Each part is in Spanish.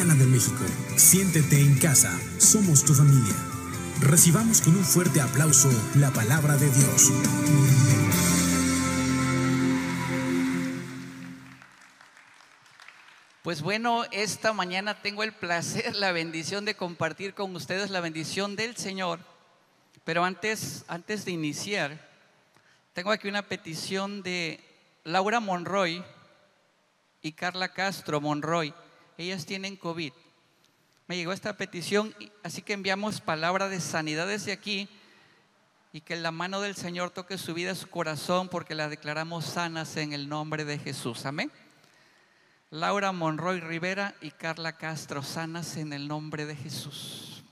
De México. Siéntete en casa, somos tu familia. Recibamos con un fuerte aplauso la palabra de Dios. Pues bueno, esta mañana tengo el placer, la bendición de compartir con ustedes la bendición del Señor. Pero antes, antes de iniciar, tengo aquí una petición de Laura Monroy y Carla Castro Monroy. Ellas tienen COVID. Me llegó esta petición, así que enviamos palabra de sanidad desde aquí y que la mano del Señor toque su vida, su corazón, porque la declaramos sanas en el nombre de Jesús. Amén. Laura Monroy Rivera y Carla Castro, sanas en el nombre de Jesús.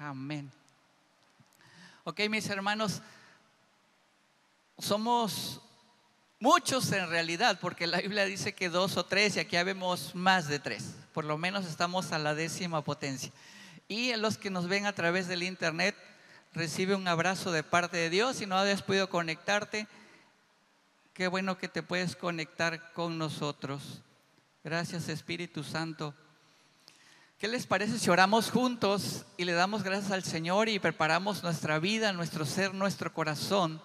Amén. Ok, mis hermanos, somos muchos en realidad, porque la Biblia dice que dos o tres y aquí vemos más de tres. Por lo menos estamos a la décima potencia. Y los que nos ven a través del internet, recibe un abrazo de parte de Dios. Si no habías podido conectarte, qué bueno que te puedes conectar con nosotros. Gracias Espíritu Santo. ¿Qué les parece si oramos juntos y le damos gracias al Señor y preparamos nuestra vida, nuestro ser, nuestro corazón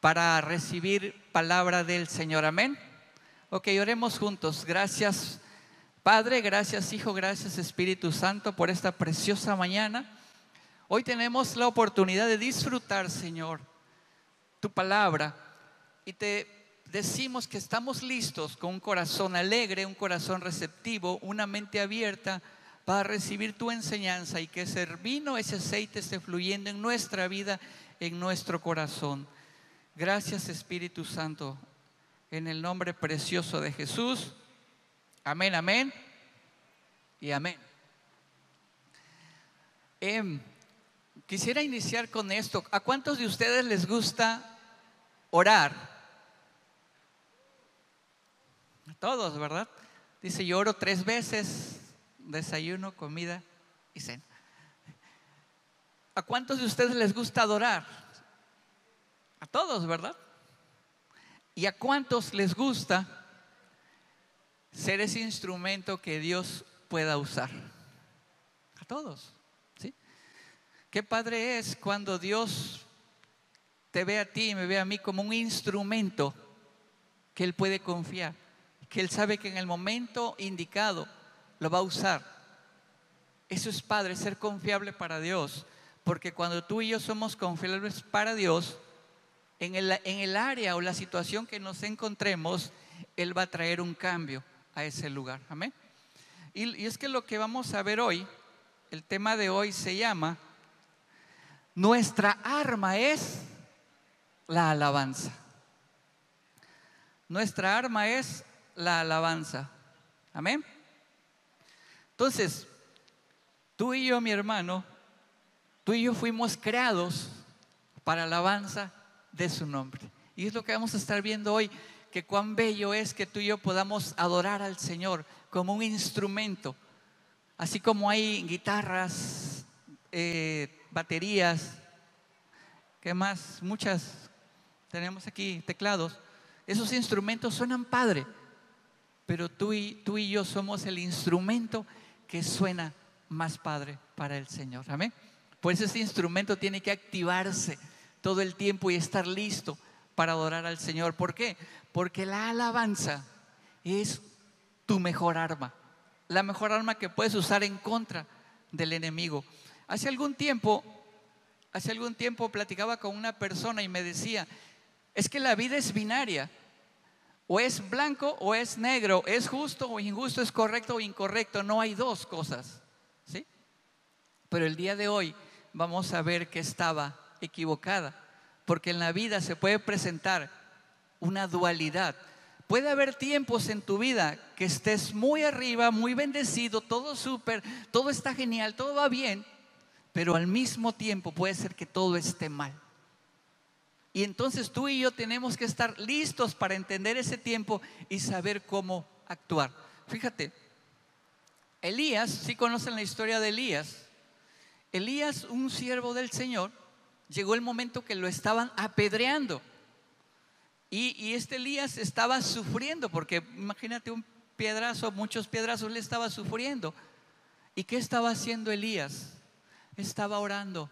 para recibir palabra del Señor? Amén. Ok, oremos juntos. Gracias Padre, gracias Hijo, gracias Espíritu Santo por esta preciosa mañana. Hoy tenemos la oportunidad de disfrutar, Señor, tu palabra y te decimos que estamos listos con un corazón alegre, un corazón receptivo, una mente abierta para recibir tu enseñanza y que ese vino, ese aceite esté fluyendo en nuestra vida, en nuestro corazón. Gracias Espíritu Santo, en el nombre precioso de Jesús. Amén, amén y amén. Em, quisiera iniciar con esto. ¿A cuántos de ustedes les gusta orar? Todos, ¿verdad? Dice, yo oro tres veces, desayuno, comida y cena. ¿A cuántos de ustedes les gusta adorar? A todos, ¿verdad? ¿Y a cuántos les gusta ser ese instrumento que Dios pueda usar? A todos, ¿sí? Qué padre es cuando Dios te ve a ti y me ve a mí como un instrumento que Él puede confiar que Él sabe que en el momento indicado lo va a usar. Eso es padre, ser confiable para Dios. Porque cuando tú y yo somos confiables para Dios, en el, en el área o la situación que nos encontremos, Él va a traer un cambio a ese lugar. Amén. Y, es que lo que vamos a ver hoy, el tema de hoy se llama, nuestra arma es la alabanza. Nuestra arma es la alabanza. Amén. Entonces, tú y yo, mi hermano, tú y yo fuimos creados para alabanza de su nombre. Y es lo que vamos a estar viendo hoy, que cuán bello es que tú y yo podamos adorar al Señor como un instrumento. Así como hay guitarras, eh, baterías, ¿qué más? Muchas, tenemos aquí teclados. Esos instrumentos suenan padre pero tú y, tú y yo somos el instrumento que suena más padre para el Señor. Amén. Pues ese instrumento tiene que activarse todo el tiempo y estar listo para adorar al Señor. ¿Por qué? Porque la alabanza es tu mejor arma, la mejor arma que puedes usar en contra del enemigo. Hace algún tiempo, hace algún tiempo platicaba con una persona y me decía, es que la vida es binaria. O es blanco o es negro, es justo o injusto, es correcto o incorrecto. No hay dos cosas. ¿sí? Pero el día de hoy vamos a ver que estaba equivocada. Porque en la vida se puede presentar una dualidad. Puede haber tiempos en tu vida que estés muy arriba, muy bendecido, todo súper, todo está genial, todo va bien, pero al mismo tiempo puede ser que todo esté mal. Y entonces tú y yo tenemos que estar listos para entender ese tiempo y saber cómo actuar. Fíjate, Elías, si conocen la historia de Elías, Elías, un siervo del Señor, llegó el momento que lo estaban apedreando. Y, este Elías estaba sufriendo, porque imagínate un piedrazos, muchos piedrazos le estaba sufriendo. ¿Y qué estaba haciendo Elías? Estaba orando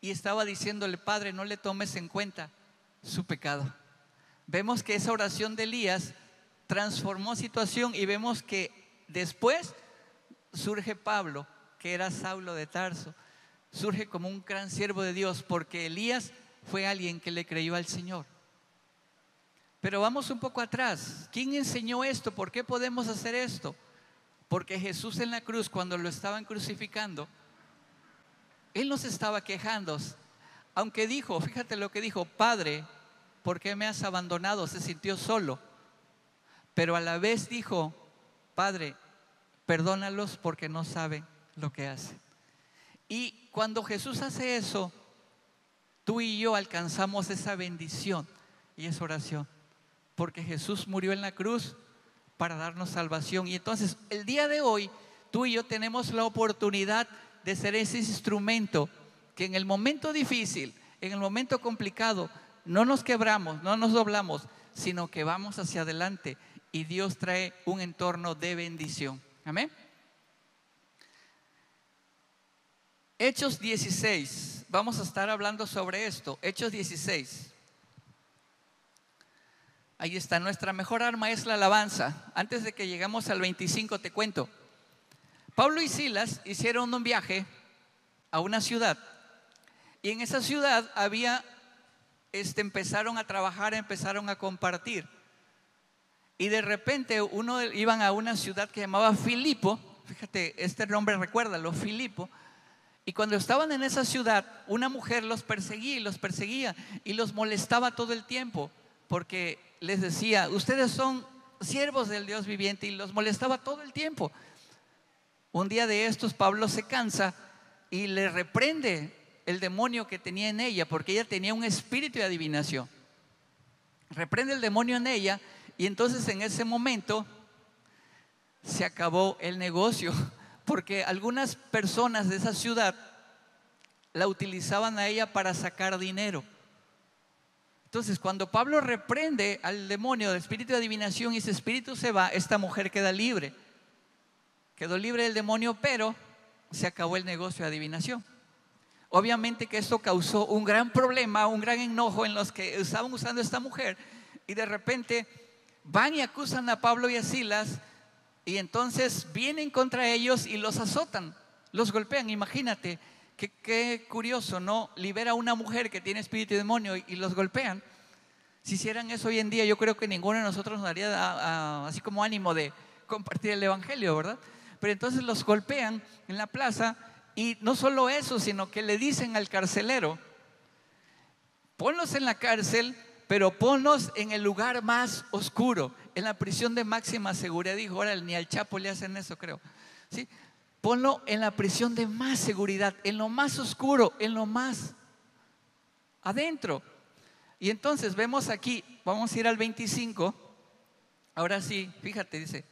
y estaba diciéndole, Padre, no le tomes en cuenta su pecado. Vemos que esa oración de Elías transformó situación y vemos que después surge Pablo, que era Saulo de Tarso, surge como un gran siervo de Dios porque Elías fue alguien que le creyó al Señor. Pero vamos un poco atrás. ¿Quién enseñó esto? ¿Por qué podemos hacer esto? Porque Jesús en la cruz, cuando lo estaban crucificando, Él nos estaba quejando. Aunque dijo, fíjate lo que dijo, Padre, ¿por qué me has abandonado? Se sintió solo. Pero a la vez dijo, Padre, perdónalos porque no saben lo que hacen. Y cuando Jesús hace eso, tú y yo alcanzamos esa bendición y esa oración porque Jesús murió en la cruz para darnos salvación. Y entonces el día de hoy tú y yo tenemos la oportunidad de ser ese instrumento que en el momento difícil, en el momento complicado, no nos quebramos, no nos doblamos, sino que vamos hacia adelante y Dios trae un entorno de bendición. Amén. Hechos 16, vamos a estar hablando sobre esto. Hechos 16. Ahí está, nuestra mejor arma es la alabanza. Antes de que llegamos al 25 te cuento. Pablo y Silas hicieron un viaje a una ciudad y en esa ciudad había, este, empezaron a trabajar, empezaron a compartir. Y de repente uno iban a una ciudad que llamaba Filipo, fíjate, este nombre recuérdalo, Filipo. Y cuando estaban en esa ciudad, una mujer los perseguía y los perseguía y los molestaba todo el tiempo porque les decía, ustedes son siervos del Dios viviente y los molestaba todo el tiempo. Un día de estos Pablo se cansa y le reprende el demonio que tenía en ella, porque ella tenía un espíritu de adivinación. Reprende el demonio en ella y entonces en ese momento se acabó el negocio, porque algunas personas de esa ciudad la utilizaban a ella para sacar dinero. Entonces, cuando Pablo reprende al demonio del espíritu de adivinación y ese espíritu se va, esta mujer queda libre. Quedó libre del demonio, pero se acabó el negocio de adivinación. Obviamente que esto causó un gran problema, un gran enojo en los que estaban usando esta mujer y de repente van y acusan a Pablo y a Silas y entonces vienen contra ellos y los azotan, los golpean. Imagínate, Qué, curioso, ¿no? Libera a una mujer que tiene espíritu de demonio y, los golpean. Si hicieran eso hoy en día, yo creo que ninguno de nosotros nos daría así como ánimo de compartir el Evangelio, ¿verdad? Pero entonces los golpean en la plaza y no solo eso, sino que le dicen al carcelero, ponlos en la cárcel, pero ponlos en el lugar más oscuro, en la prisión de máxima seguridad. Dijo, ahora ni al Chapo le hacen eso, creo. ¿Sí? Ponlo en la prisión de más seguridad, en lo más oscuro, en lo más adentro. Y entonces vemos aquí, vamos a ir al 25. Ahora sí, fíjate, dice.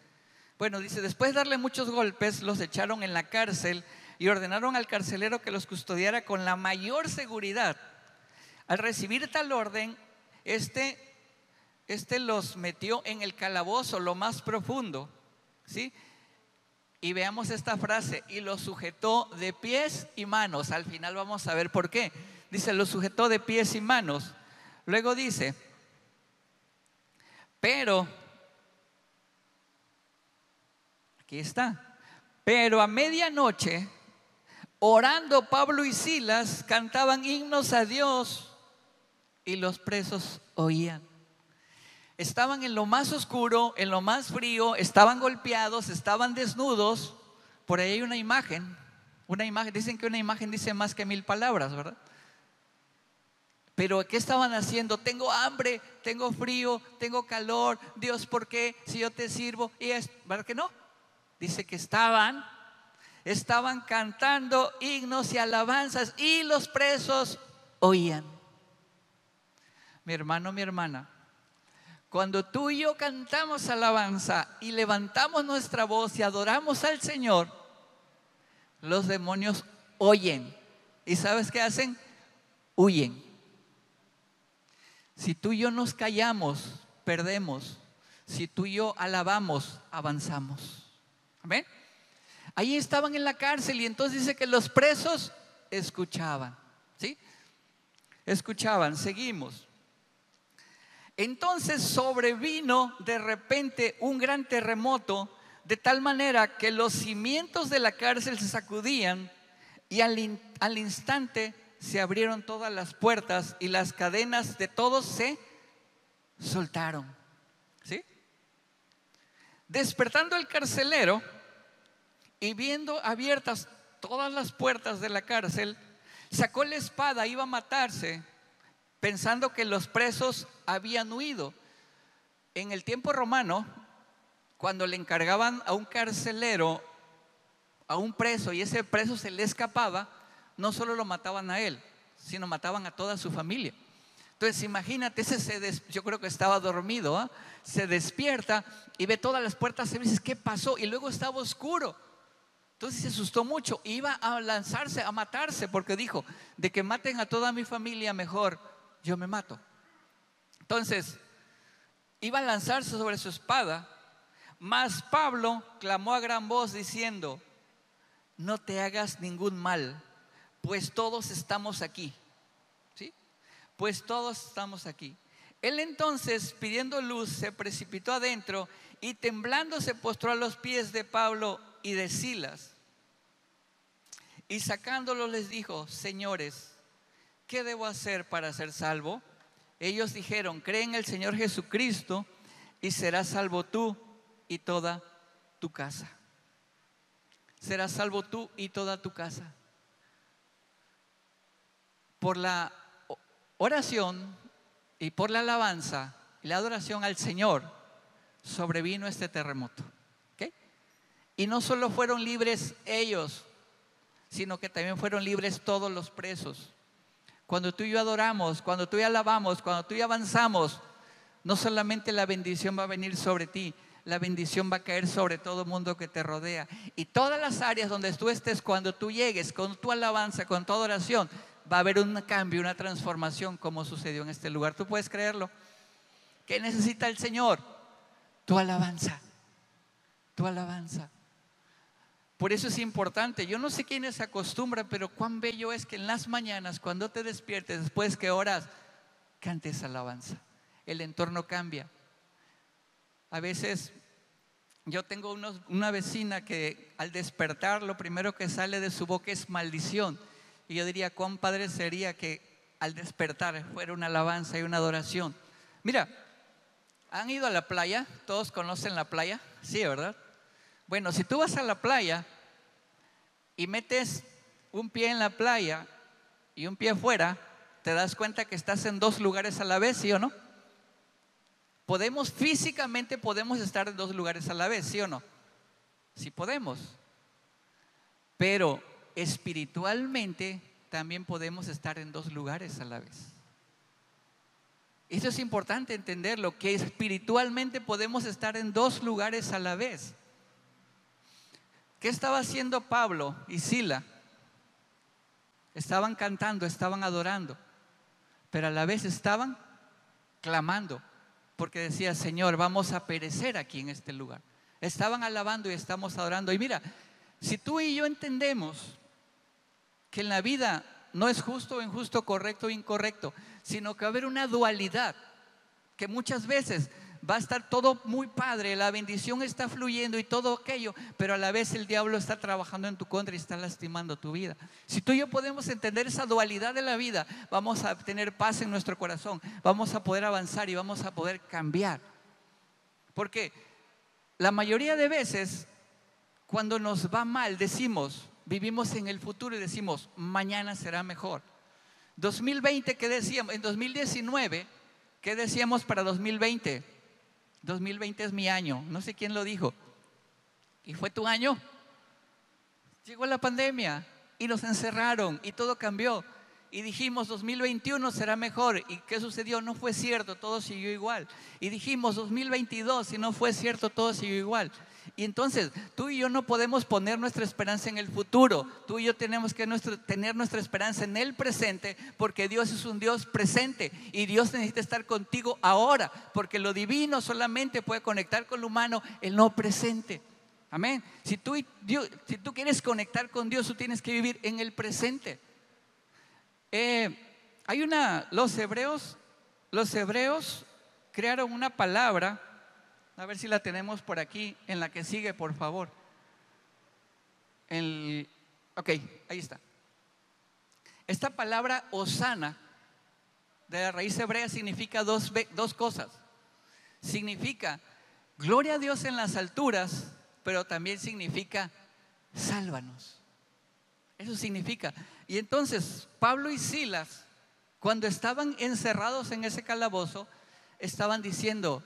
Bueno, dice, después de darle muchos golpes, los echaron en la cárcel y ordenaron al carcelero que los custodiara con la mayor seguridad. Al recibir tal orden, este, este los metió en el calabozo, lo más profundo, ¿sí? Y veamos esta frase, y lo sujetó de pies y manos. Al final vamos a ver por qué. Dice, lo sujetó de pies y manos. Luego dice, pero, aquí está, pero a medianoche, orando Pablo y Silas, cantaban himnos a Dios y los presos oían estaban en lo más oscuro, en lo más frío, estaban golpeados, estaban desnudos. Por ahí hay una imagen, una imagen, dicen que una imagen dice más que mil palabras, ¿verdad? Pero ¿qué estaban haciendo? Tengo hambre, tengo frío, tengo calor. Dios, ¿por qué? Si yo te sirvo. Y es, ¿verdad que no? Dice que estaban, estaban cantando himnos y alabanzas y los presos oían. Mi hermano, mi hermana, cuando tú y yo cantamos alabanza y levantamos nuestra voz y adoramos al Señor, los demonios oyen. ¿Y sabes qué hacen? Huyen. Si tú y yo nos callamos, perdemos. Si tú y yo alabamos, avanzamos. Amén. Ahí estaban en la cárcel y entonces dice que los presos escuchaban. ¿Sí? Escuchaban, seguimos. Entonces sobrevino de repente un gran terremoto, de tal manera que los cimientos de la cárcel se sacudían y al, al instante se abrieron todas las puertas y las cadenas de todos se soltaron. ¿Sí? Despertando el carcelero y viendo abiertas todas las puertas de la cárcel, sacó la espada, iba a matarse, pensando que los presos habían huido. En el tiempo romano, cuando le encargaban a un carcelero, a un preso, y ese preso se le escapaba, no solo lo mataban a él, sino mataban a toda su familia. Entonces imagínate, ese se yo creo que estaba dormido, ¿ah? se despierta y ve todas las puertas y dice, ¿qué pasó? Y luego estaba oscuro. Entonces se asustó mucho, iba a lanzarse, a matarse, porque dijo, de que maten a toda mi familia, mejor yo me mato. Entonces, iba a lanzarse sobre su espada, mas Pablo clamó a gran voz diciendo, no te hagas ningún mal, pues todos estamos aquí. ¿Sí? Pues todos estamos aquí. Él entonces, pidiendo luz, se precipitó adentro y temblando se postró a los pies de Pablo y de Silas. Y sacándolo les dijo, señores, ¿qué debo hacer para ser salvo? Ellos dijeron, cree en el Señor Jesucristo y serás salvo tú y toda tu casa. Serás salvo tú y toda tu casa. Por la oración y por la alabanza y la adoración al Señor sobrevino este terremoto. Y no solo fueron libres ellos, sino que también fueron libres todos los presos. Cuando tú y yo adoramos, cuando tú y alabamos, cuando tú y avanzamos, no solamente la bendición va a venir sobre ti, la bendición va a caer sobre todo mundo que te rodea. Y todas las áreas donde tú estés, cuando tú llegues, con tu alabanza, con tu adoración, va a haber un cambio, una transformación como sucedió en este lugar. ¿Tú puedes creerlo? ¿Qué necesita el Señor? Tu alabanza, tu alabanza. Por eso es importante. Yo no sé quiénes se acostumbran, pero cuán bello es que en las mañanas, cuando te despiertes, después que oras, cantes alabanza. El entorno cambia. A veces yo tengo una vecina que al despertar lo primero que sale de su boca es maldición. Y yo diría, cuán padre sería que al despertar fuera una alabanza y una adoración. Mira, ¿han ido a la playa? ¿Todos conocen la playa? Sí, ¿verdad? Bueno, si tú vas a la playa y metes un pie en la playa y un pie afuera, te das cuenta que estás en dos lugares a la vez, ¿sí o no? Podemos, físicamente podemos estar en dos lugares a la vez, ¿sí o no? Sí podemos. Pero espiritualmente también podemos estar en dos lugares a la vez. Eso es importante entenderlo, que espiritualmente podemos estar en dos lugares a la vez. ¿Qué estaba haciendo Pablo y Sila? Estaban cantando, estaban adorando, pero a la vez estaban clamando, porque decía, Señor, vamos a perecer aquí en este lugar. Estaban alabando y estamos adorando. Y mira, si tú y yo entendemos que en la vida no es justo o injusto, correcto o incorrecto, sino que va a haber una dualidad, que muchas veces va a estar todo muy padre, la bendición está fluyendo y todo aquello, pero a la vez el diablo está trabajando en tu contra y está lastimando tu vida. Si tú y yo podemos entender esa dualidad de la vida, vamos a tener paz en nuestro corazón, vamos a poder avanzar y vamos a poder cambiar. Porque la mayoría de veces, cuando nos va mal, decimos, vivimos en el futuro y decimos, mañana será mejor. 2020, ¿qué decíamos? En 2019, ¿qué decíamos para 2020? 2020 es mi año. No sé quién lo dijo. ¿Y fue tu año? Llegó la pandemia y nos encerraron y todo cambió. Y dijimos 2021 será mejor. ¿Y qué sucedió? No fue cierto, todo siguió igual. Y dijimos 2022 y no fue cierto, todo siguió igual. Y entonces tú y yo no podemos poner nuestra esperanza en el futuro. Tú y yo tenemos que tener nuestra esperanza en el presente porque Dios es un Dios presente y Dios necesita estar contigo ahora porque lo divino solamente puede conectar con lo humano, el no presente. Amén. Si tú, quieres conectar con Dios, tú tienes que vivir en el presente. Eh, hay una, los hebreos, los hebreos crearon una palabra a ver si la tenemos por aquí, en la que sigue, por favor. El, ok, ahí está. Esta palabra osana de la raíz hebrea significa dos, dos cosas. Significa gloria a Dios en las alturas, pero también significa sálvanos. Eso significa. Y entonces Pablo y Silas, cuando estaban encerrados en ese calabozo, estaban diciendo,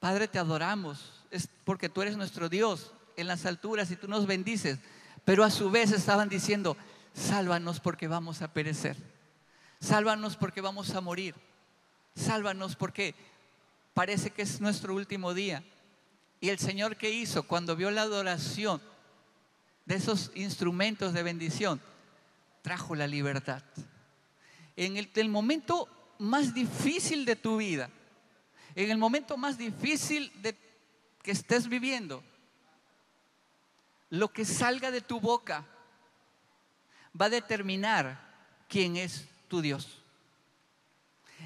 Padre, te adoramos, es porque tú eres nuestro Dios en las alturas y tú nos bendices. Pero a su vez estaban diciendo, sálvanos porque vamos a perecer. Sálvanos porque vamos a morir. Sálvanos porque parece que es nuestro último día. Y el Señor que hizo cuando vio la adoración de esos instrumentos de bendición, trajo la libertad. En el, el momento más difícil de tu vida, en el momento más difícil que estés viviendo, lo que salga de tu boca va a determinar quién es tu Dios.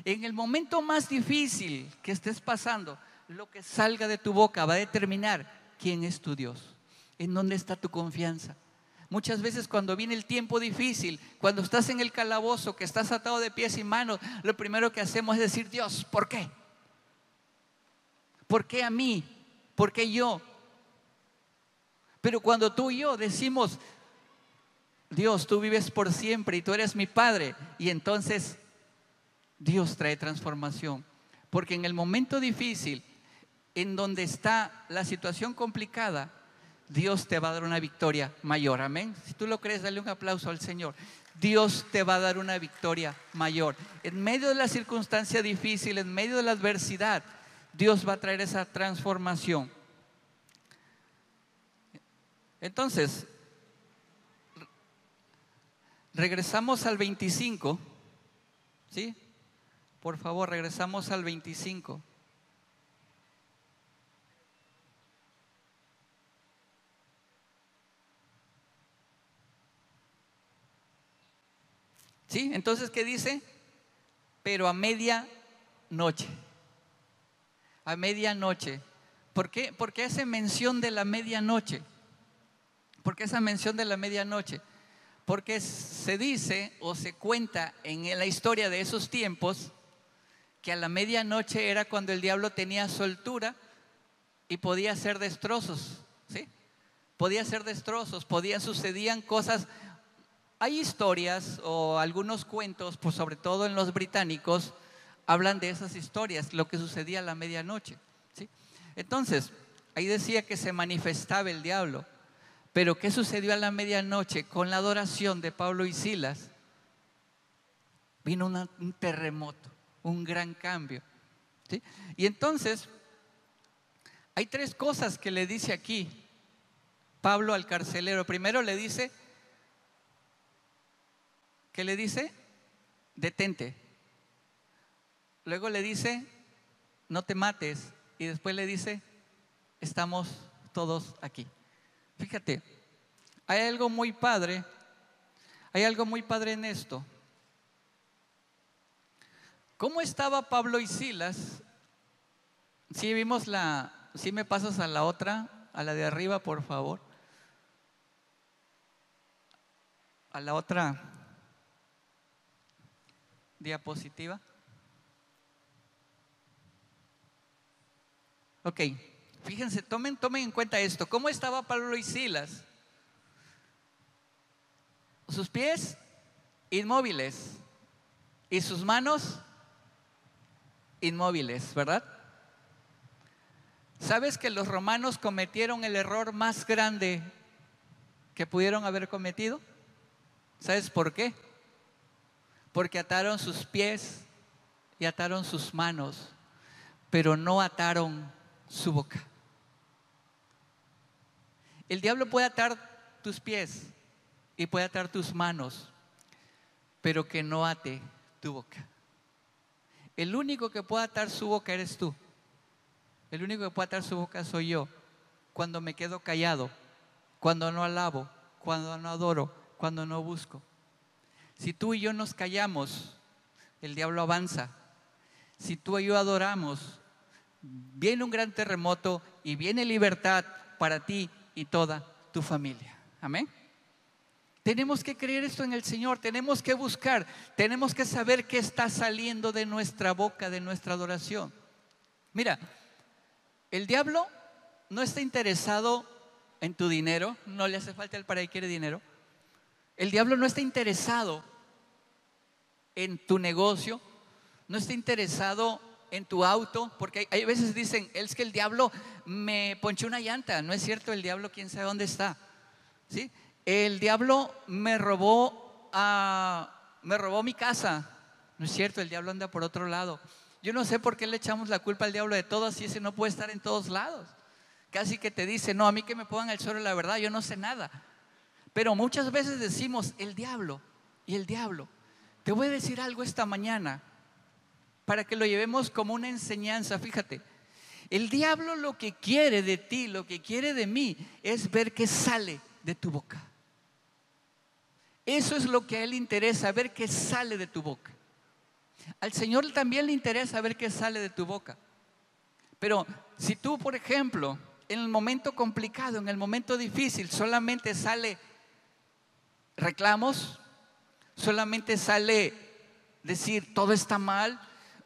En el momento más difícil que estés pasando, lo que salga de tu boca va a determinar quién es tu Dios. ¿En dónde está tu confianza? Muchas veces cuando viene el tiempo difícil, cuando estás en el calabozo, que estás atado de pies y manos, lo primero que hacemos es decir, Dios, ¿por qué? ¿Por qué a mí? ¿Por qué yo? Pero cuando tú y yo decimos, Dios, tú vives por siempre y tú eres mi Padre, y entonces Dios trae transformación. Porque en el momento difícil, en donde está la situación complicada, Dios te va a dar una victoria mayor. Amén. Si tú lo crees, dale un aplauso al Señor. Dios te va a dar una victoria mayor. En medio de la circunstancia difícil, en medio de la adversidad, Dios va a traer esa transformación. Entonces, regresamos al 25, ¿sí? Por favor, regresamos al 25. ¿Sí? Entonces, ¿qué dice? Pero a media noche a medianoche. ¿Por qué? Porque hace mención de la medianoche. ¿Por qué esa mención de la medianoche? Porque se dice o se cuenta en la historia de esos tiempos que a la medianoche era cuando el diablo tenía soltura y podía hacer destrozos, ¿sí? Podía hacer destrozos, podía sucedían cosas. Hay historias o algunos cuentos, pues sobre todo en los británicos, hablan de esas historias, lo que sucedía a la medianoche. ¿sí? Entonces, ahí decía que se manifestaba el diablo. Pero ¿qué sucedió a la medianoche con la adoración de Pablo y Silas? Vino un terremoto, un gran cambio. ¿sí? Y entonces, hay tres cosas que le dice aquí Pablo al carcelero. Primero le dice, ¿qué le dice? Detente. Luego le dice, no te mates. Y después le dice, estamos todos aquí. Fíjate, hay algo muy padre, hay algo muy padre en esto. ¿Cómo estaba Pablo y Silas? Si vimos la, si me pasas a la otra, a la de arriba, por favor. A la otra diapositiva. Ok, fíjense, tomen, tomen en cuenta esto. ¿Cómo estaba Pablo y Silas? Sus pies inmóviles y sus manos inmóviles, ¿verdad? ¿Sabes que los romanos cometieron el error más grande que pudieron haber cometido? ¿Sabes por qué? Porque ataron sus pies y ataron sus manos, pero no ataron su boca. El diablo puede atar tus pies y puede atar tus manos, pero que no ate tu boca. El único que puede atar su boca eres tú. El único que puede atar su boca soy yo. Cuando me quedo callado, cuando no alabo, cuando no adoro, cuando no busco. Si tú y yo nos callamos, el diablo avanza. Si tú y yo adoramos, viene un gran terremoto y viene libertad para ti y toda tu familia. Amén. Tenemos que creer esto en el Señor, tenemos que buscar, tenemos que saber qué está saliendo de nuestra boca, de nuestra adoración. Mira, el diablo no está interesado en tu dinero, no le hace falta el para que quiere dinero. El diablo no está interesado en tu negocio, no está interesado en tu auto, porque hay, veces dicen, es que el diablo me ponchó una llanta, no es cierto, el diablo quién sabe dónde está. ¿Sí? El diablo me robó a, me robó mi casa. No es cierto, el diablo anda por otro lado. Yo no sé por qué le echamos la culpa al diablo de todo si ese no puede estar en todos lados. Casi que te dice, no, a mí que me pongan el suelo la verdad, yo no sé nada. Pero muchas veces decimos, el diablo y el diablo. Te voy a decir algo esta mañana para que lo llevemos como una enseñanza. Fíjate, el diablo lo que quiere de ti, lo que quiere de mí, es ver qué sale de tu boca. Eso es lo que a él interesa, ver qué sale de tu boca. Al Señor también le interesa ver qué sale de tu boca. Pero si tú, por ejemplo, en el momento complicado, en el momento difícil, solamente sale reclamos, solamente sale decir todo está mal,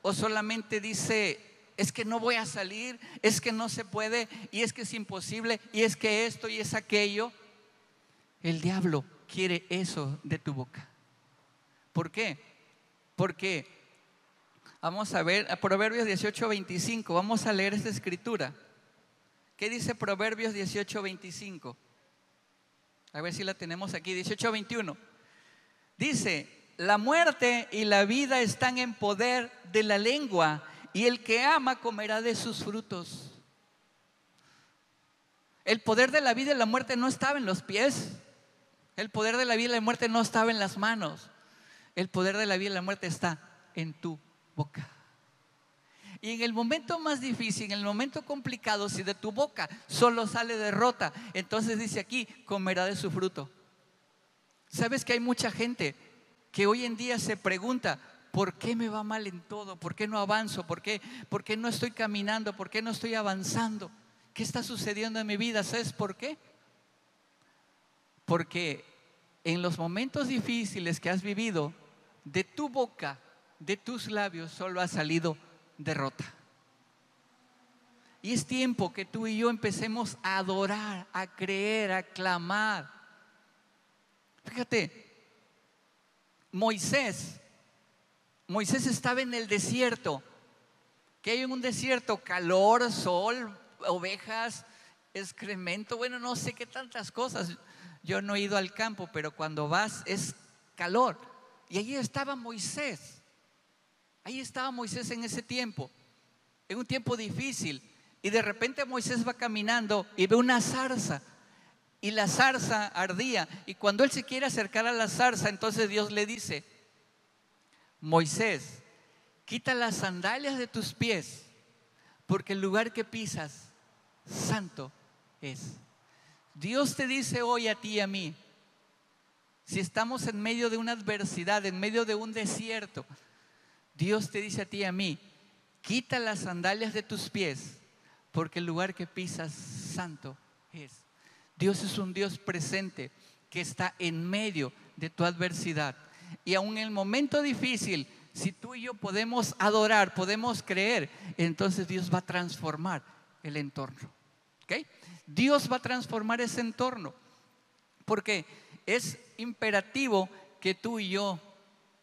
o solamente dice es que no voy a salir, es que no se puede, y es que es imposible, y es que esto y es aquello. El diablo quiere eso de tu boca. ¿Por qué? Porque vamos a ver a Proverbios 18, 25, vamos a leer esta escritura. ¿Qué dice Proverbios 18, 25? A ver si la tenemos aquí, 18, 21. Dice, la muerte y la vida están en poder de la lengua y el que ama comerá de sus frutos. El poder de la vida y la muerte no estaba en los pies. El poder de la vida y la muerte no estaba en las manos. El poder de la vida y la muerte está en tu boca. Y en el momento más difícil, en el momento complicado, si de tu boca solo sale derrota, entonces dice aquí, comerá de su fruto. ¿Sabes que hay mucha gente que hoy en día se pregunta, ¿por qué me va mal en todo? ¿Por qué no avanzo? ¿Por qué, ¿Por qué no estoy caminando? ¿Por qué no estoy avanzando? ¿Qué está sucediendo en mi vida? ¿Sabes por qué? Porque en los momentos difíciles que has vivido, de tu boca, de tus labios, solo ha salido derrota. Y es tiempo que tú y yo empecemos a adorar, a creer, a clamar. Fíjate, Moisés, Moisés estaba en el desierto. que hay en un desierto? Calor, sol, ovejas, excremento, bueno, no sé qué tantas cosas. Yo no he ido al campo, pero cuando vas es calor. Y allí estaba Moisés. Ahí estaba Moisés en ese tiempo, en un tiempo difícil. Y de repente Moisés va caminando y ve una zarza. Y la zarza ardía. Y cuando él se quiere acercar a la zarza, entonces Dios le dice, Moisés, quita las sandalias de tus pies, porque el lugar que pisas, santo es. Dios te dice hoy a ti y a mí, si estamos en medio de una adversidad, en medio de un desierto, Dios te dice a ti y a mí, quita las sandalias de tus pies, porque el lugar que pisas santo es. Dios es un Dios presente que está en medio de tu adversidad. Y aun en el momento difícil, si tú y yo podemos adorar, podemos creer, entonces Dios va a transformar el entorno. ¿Okay? Dios va a transformar ese entorno. Porque es imperativo que tú y yo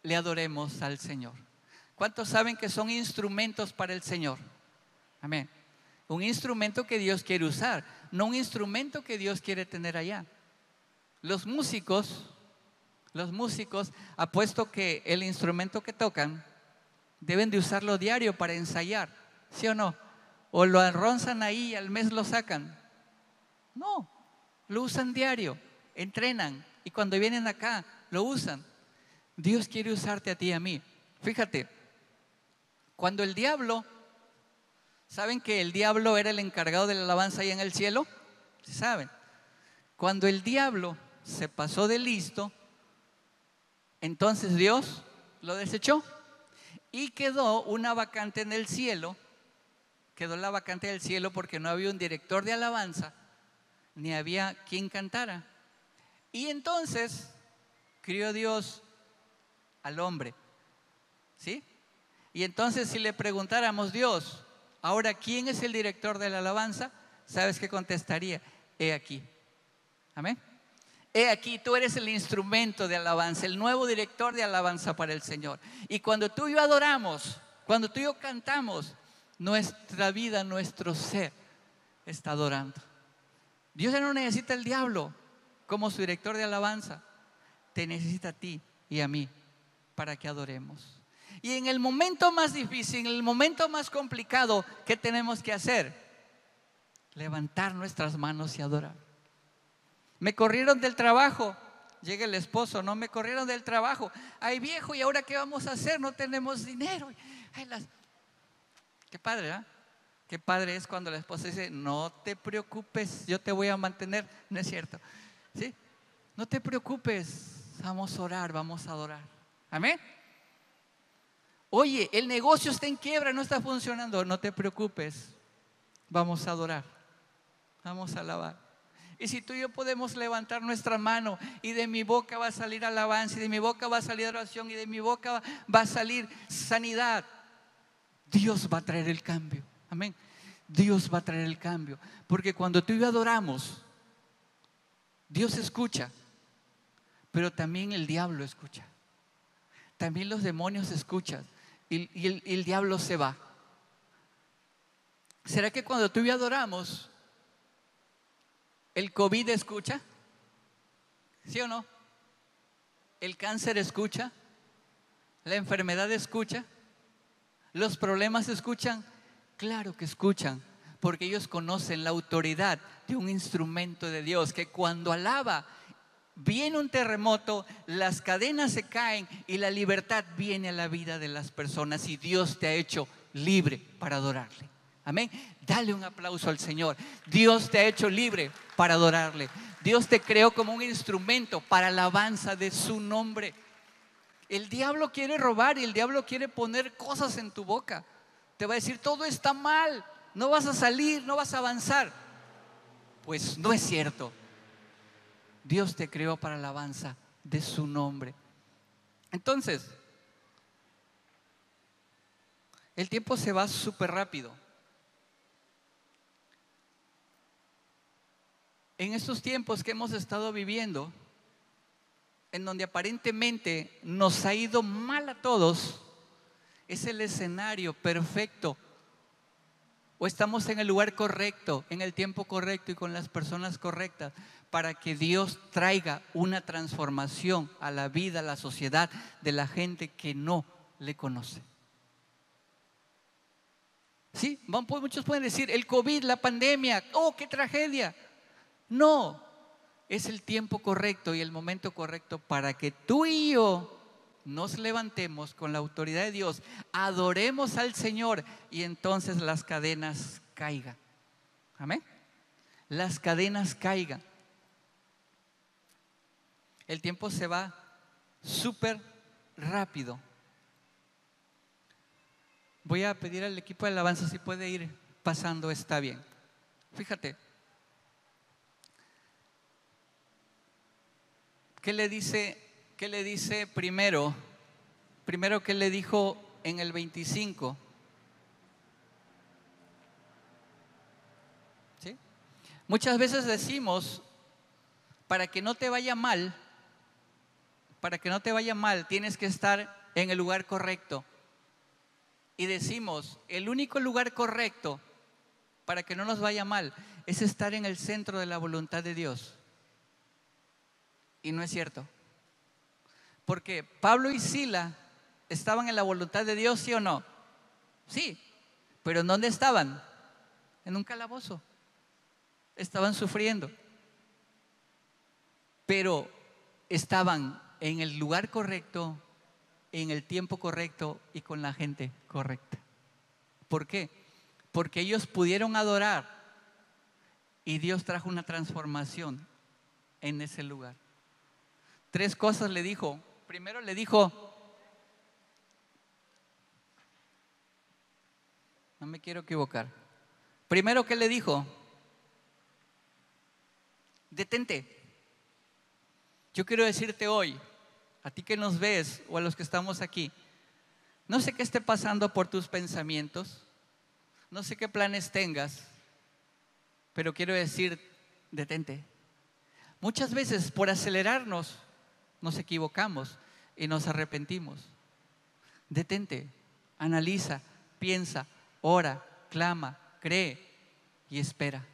le adoremos al Señor. ¿Cuántos saben que son instrumentos para el Señor? Amén. Un instrumento que Dios quiere usar, no un instrumento que Dios quiere tener allá. Los músicos, los músicos, apuesto que el instrumento que tocan deben de usarlo diario para ensayar, ¿sí o no? O lo arronzan ahí y al mes lo sacan. No, lo usan diario, entrenan y cuando vienen acá lo usan. Dios quiere usarte a ti y a mí. Fíjate, cuando el diablo, ¿saben que el diablo era el encargado de la alabanza ahí en el cielo? ¿Sí saben? Cuando el diablo se pasó de listo, entonces Dios lo desechó y quedó una vacante en el cielo, quedó la vacante del cielo porque no había un director de alabanza, ni había quien cantara. Y entonces crió Dios al hombre, ¿sí? Y entonces si le preguntáramos, Dios, ahora, ¿quién es el director de la alabanza? ¿Sabes qué contestaría? He aquí. Amén. He aquí, tú eres el instrumento de alabanza, el nuevo director de alabanza para el Señor. Y cuando tú y yo adoramos, cuando tú y yo cantamos, nuestra vida, nuestro ser está adorando. Dios ya no necesita el diablo como su director de alabanza. Te necesita a ti y a mí para que adoremos. Y en el momento más difícil, en el momento más complicado, ¿qué tenemos que hacer? Levantar nuestras manos y adorar. Me corrieron del trabajo. Llega el esposo, no me corrieron del trabajo. Ay viejo, ¿y ahora qué vamos a hacer? No tenemos dinero. Qué padre, ¿eh? Qué padre es cuando la esposa dice, no te preocupes, yo te voy a mantener. No es cierto. ¿Sí? No te preocupes, vamos a orar, vamos a adorar. Amén. Oye, el negocio está en quiebra, no está funcionando. No te preocupes. Vamos a adorar. Vamos a alabar. Y si tú y yo podemos levantar nuestra mano y de mi boca va a salir alabanza, y de mi boca va a salir oración, y de mi boca va a salir sanidad, Dios va a traer el cambio. Amén. Dios va a traer el cambio. Porque cuando tú y yo adoramos, Dios escucha, pero también el diablo escucha. También los demonios escuchan y, el, diablo se va. ¿Será que cuando tú y adoramos, el COVID escucha? ¿Sí o no? ¿El cáncer escucha? ¿La enfermedad escucha? ¿Los problemas escuchan? Claro que escuchan, porque ellos conocen la autoridad de un instrumento de Dios que cuando alaba viene un terremoto, las cadenas se caen y la libertad viene a la vida de las personas y Dios te ha hecho libre para adorarle. Amén. Dale un aplauso al Señor. Dios te ha hecho libre para adorarle. Dios te creó como un instrumento para alabanza de su nombre. El diablo quiere robar y el diablo quiere poner cosas en tu boca. Te va a decir, todo está mal, no vas a salir, no vas a avanzar. Pues no es cierto. Dios te creó para la alabanza de su nombre. Entonces, el tiempo se va súper rápido. En estos tiempos que hemos estado viviendo, en donde aparentemente nos ha ido mal a todos, es el escenario perfecto. O estamos en el lugar correcto, en el tiempo correcto y con las personas correctas para que Dios traiga una transformación a la vida, a la sociedad de la gente que no le conoce. Sí, muchos pueden decir, el COVID, la pandemia, oh, qué tragedia. No, es el tiempo correcto y el momento correcto para que tú y yo nos levantemos con la autoridad de Dios, adoremos al Señor y entonces las cadenas caigan. Amén. Las cadenas caigan el tiempo se va súper rápido. Voy a pedir al equipo de alabanza si puede ir pasando, está bien. Fíjate. ¿Qué le dice, qué le dice primero? Primero, ¿qué le dijo en el 25? ¿Sí? Muchas veces decimos, para que no te vaya mal, para que no te vaya mal, tienes que estar en el lugar correcto. Y decimos, el único lugar correcto para que no nos vaya mal es estar en el centro de la voluntad de Dios. Y no es cierto. Porque Pablo y Sila estaban en la voluntad de Dios, ¿sí o no? Sí. Pero ¿en dónde estaban? En un calabozo. Estaban sufriendo. pero estaban en el lugar correcto, en el tiempo correcto y con la gente correcta. ¿Por qué? Porque ellos pudieron adorar y Dios trajo una transformación en ese lugar. Tres cosas le dijo. Primero le dijo, no me quiero equivocar. Primero que le dijo, detente. Yo quiero decirte hoy, a ti que nos ves o a los que estamos aquí, no sé qué esté pasando por tus pensamientos, no sé qué planes tengas, pero quiero decir, detente. Muchas veces por acelerarnos nos equivocamos y nos arrepentimos. Detente, analiza, piensa, ora, clama, cree y espera.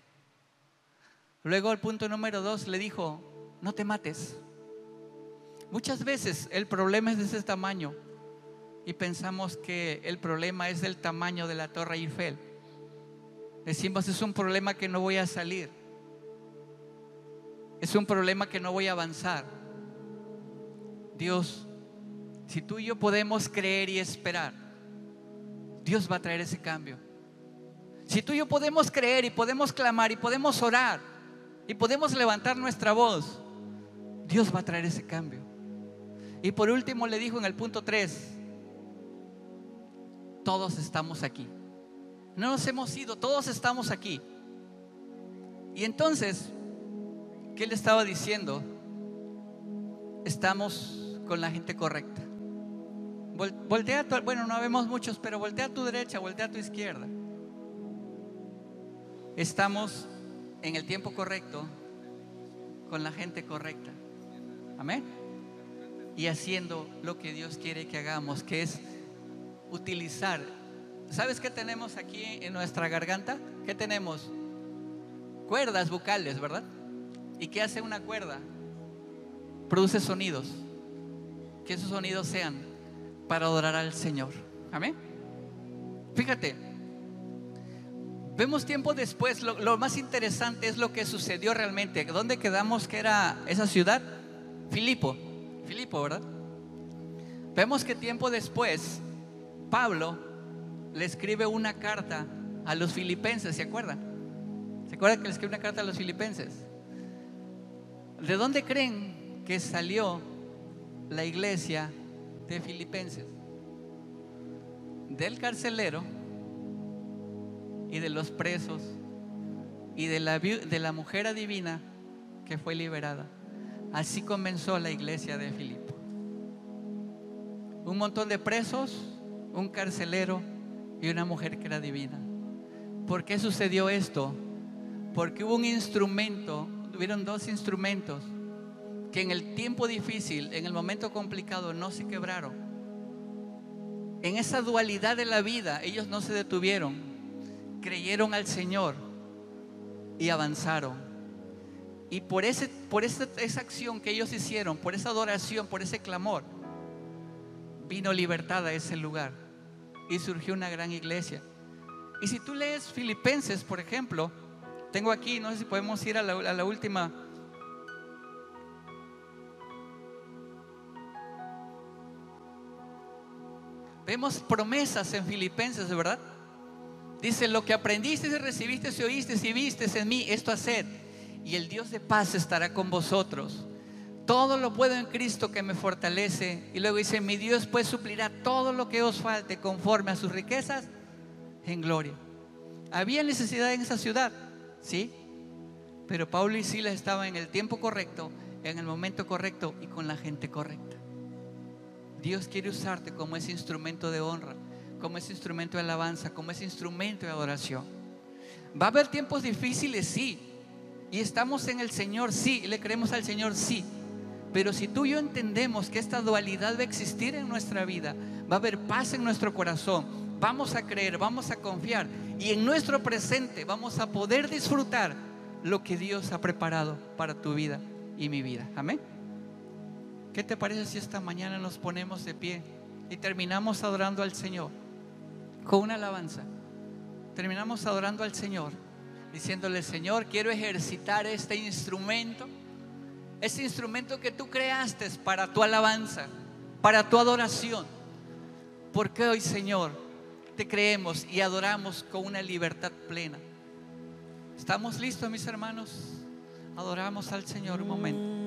Luego el punto número dos le dijo, no te mates. Muchas veces el problema es de ese tamaño y pensamos que el problema es del tamaño de la Torre Eiffel. Decimos, es un problema que no voy a salir. Es un problema que no voy a avanzar. Dios, si tú y yo podemos creer y esperar, Dios va a traer ese cambio. Si tú y yo podemos creer y podemos clamar y podemos orar y podemos levantar nuestra voz, Dios va a traer ese cambio. Y por último le dijo en el punto 3, todos estamos aquí. No nos hemos ido, todos estamos aquí. Y entonces, ¿qué le estaba diciendo? Estamos con la gente correcta. Voltea, bueno, no vemos muchos, pero voltea a tu derecha, voltea a tu izquierda. Estamos en el tiempo correcto, con la gente correcta. Amén. Y haciendo lo que Dios quiere que hagamos, que es utilizar. ¿Sabes qué tenemos aquí en nuestra garganta? ¿Qué tenemos? Cuerdas bucales, ¿verdad? ¿Y qué hace una cuerda? Produce sonidos. Que esos sonidos sean para adorar al Señor. Amén. Fíjate, vemos tiempo después, lo, más interesante es lo que sucedió realmente. ¿Dónde quedamos que era esa ciudad? Filipo. Filipo, ¿verdad? Vemos que tiempo después Pablo le escribe una carta a los filipenses, ¿se acuerdan? ¿Se acuerdan que le escribe una carta a los filipenses? ¿De dónde creen que salió la iglesia de filipenses? Del carcelero y de los presos y de la, mujer adivina que fue liberada. Así comenzó la iglesia de Filipo. Un montón de presos, un carcelero y una mujer que era divina. ¿Por qué sucedió esto? Porque hubo un instrumento, tuvieron dos instrumentos que en el tiempo difícil, en el momento complicado, no se quebraron. En esa dualidad de la vida, ellos no se detuvieron, creyeron al Señor y avanzaron. Y por, ese, por esa, esa acción que ellos hicieron, por esa adoración, por ese clamor, vino libertad a ese lugar y surgió una gran iglesia. Y si tú lees Filipenses, por ejemplo, tengo aquí, no sé si podemos ir a la, última. Vemos promesas en Filipenses, verdad. Dice, lo que aprendiste y recibiste y oíste y viste en mí, esto haced. Y el Dios de paz estará con vosotros. Todo lo puedo en Cristo que me fortalece. Y luego dice, mi Dios pues suplirá todo lo que os falte conforme a sus riquezas en gloria. Había necesidad en esa ciudad, ¿sí? Pero Pablo y Silas estaban en el tiempo correcto, en el momento correcto y con la gente correcta. Dios quiere usarte como ese instrumento de honra, como ese instrumento de alabanza, como ese instrumento de adoración. Va a haber tiempos difíciles, sí. Y estamos en el Señor, sí. Y le creemos al Señor, sí. Pero si tú y yo entendemos que esta dualidad va a existir en nuestra vida, va a haber paz en nuestro corazón, vamos a creer, vamos a confiar y en nuestro presente vamos a poder disfrutar lo que Dios ha preparado para tu vida y mi vida. Amén. ¿Qué te parece si esta mañana nos ponemos de pie y terminamos adorando al Señor con una alabanza? Terminamos adorando al Señor, diciéndole, Señor, quiero ejercitar este instrumento ese instrumento que tú creaste para tu alabanza, para tu adoración. Porque hoy, Señor, te creemos y adoramos con una libertad plena. ¿Estamos listos, mis hermanos? Adoramos al Señor un momento.